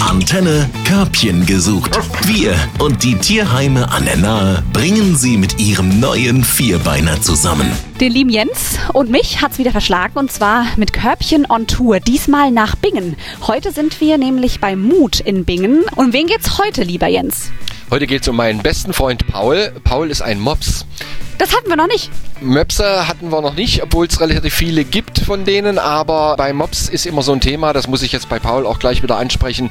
Antenne Körbchen gesucht. Wir und die Tierheime an der Nahe bringen sie mit ihrem neuen Vierbeiner zusammen. Den lieben Jens und mich hat's wieder verschlagen und zwar mit Körbchen on Tour, diesmal nach Bingen. Heute sind wir nämlich bei Mut in Bingen. Und wen geht's heute, lieber Jens? Heute geht es um meinen besten Freund Paul. Paul ist ein Mops. Das hatten wir noch nicht. Möpse hatten wir noch nicht, obwohl es relativ viele gibt von denen, aber bei Mops ist immer so ein Thema, das muss ich jetzt bei Paul auch gleich wieder ansprechen.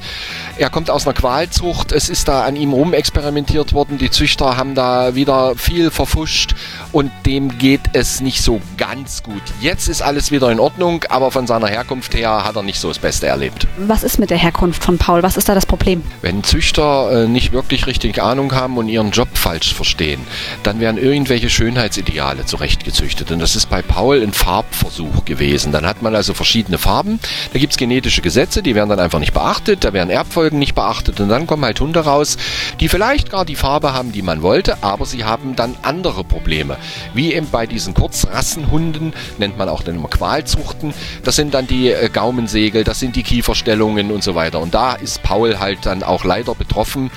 Er kommt aus einer Qualzucht, es ist da an ihm rumexperimentiert worden, die Züchter haben da wieder viel verfuscht und dem geht es nicht so ganz gut. Jetzt ist alles wieder in Ordnung, aber von seiner Herkunft her hat er nicht so das Beste erlebt. Was ist mit der Herkunft von Paul? Was ist da das Problem? Wenn Züchter äh, nicht wirklich richtig Ahnung haben und ihren Job falsch verstehen, dann werden irgendwelche Schönheitsideale zurechtgezüchtet. Und das ist bei Paul ein Farbversuch gewesen. Dann hat man also verschiedene Farben. Da gibt es genetische Gesetze, die werden dann einfach nicht beachtet. Da werden Erbfolgen nicht beachtet. Und dann kommen halt Hunde raus, die vielleicht gar die Farbe haben, die man wollte, aber sie haben dann andere Probleme. Wie eben bei diesen Kurzrassenhunden, nennt man auch dann immer Qualzuchten. Das sind dann die äh, Gaumensegel, das sind die Kieferstellungen und so weiter. Und da ist Paul halt dann auch leider betroffen.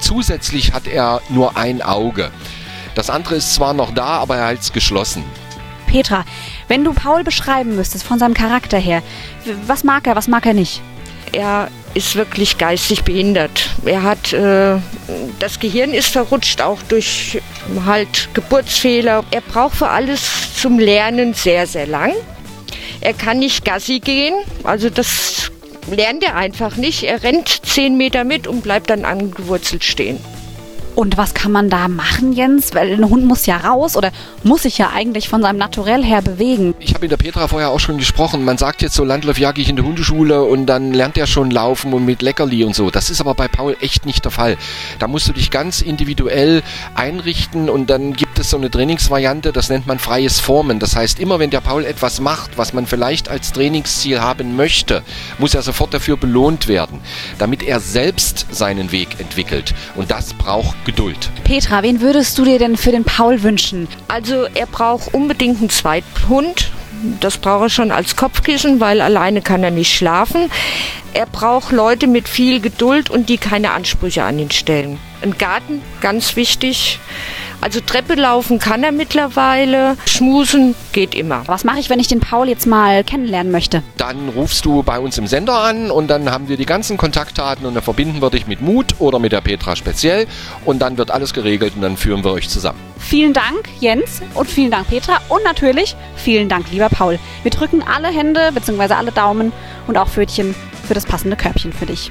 Zusätzlich hat er nur ein Auge. Das andere ist zwar noch da, aber er es geschlossen. Petra, wenn du Paul beschreiben müsstest von seinem Charakter her, was mag er, was mag er nicht? Er ist wirklich geistig behindert. Er hat äh, das Gehirn ist verrutscht, auch durch halt Geburtsfehler. Er braucht für alles zum Lernen sehr, sehr lang. Er kann nicht Gassi gehen, also das lernt er einfach nicht. Er rennt zehn Meter mit und bleibt dann angewurzelt stehen. Und was kann man da machen, Jens? Weil ein Hund muss ja raus oder muss sich ja eigentlich von seinem Naturell her bewegen. Ich habe mit der Petra vorher auch schon gesprochen. Man sagt jetzt so, Landlauf jag ich in der Hundeschule und dann lernt er schon laufen und mit Leckerli und so. Das ist aber bei Paul echt nicht der Fall. Da musst du dich ganz individuell einrichten und dann gibt es so eine Trainingsvariante, das nennt man freies Formen. Das heißt, immer wenn der Paul etwas macht, was man vielleicht als Trainingsziel haben möchte, muss er sofort dafür belohnt werden, damit er selbst seinen Weg entwickelt. Und das braucht Geduld. Petra, wen würdest du dir denn für den Paul wünschen? Also er braucht unbedingt einen Zweithund. Das braucht er schon als Kopfkissen, weil alleine kann er nicht schlafen. Er braucht Leute mit viel Geduld und die keine Ansprüche an ihn stellen. Ein Garten, ganz wichtig. Also Treppe laufen kann er mittlerweile, schmusen geht immer. Was mache ich, wenn ich den Paul jetzt mal kennenlernen möchte? Dann rufst du bei uns im Sender an und dann haben wir die ganzen Kontaktdaten und dann verbinden wir dich mit Mut oder mit der Petra speziell und dann wird alles geregelt und dann führen wir euch zusammen. Vielen Dank, Jens, und vielen Dank, Petra. Und natürlich vielen Dank, lieber Paul. Wir drücken alle Hände bzw. alle Daumen und auch Pfötchen für das passende Körbchen für dich.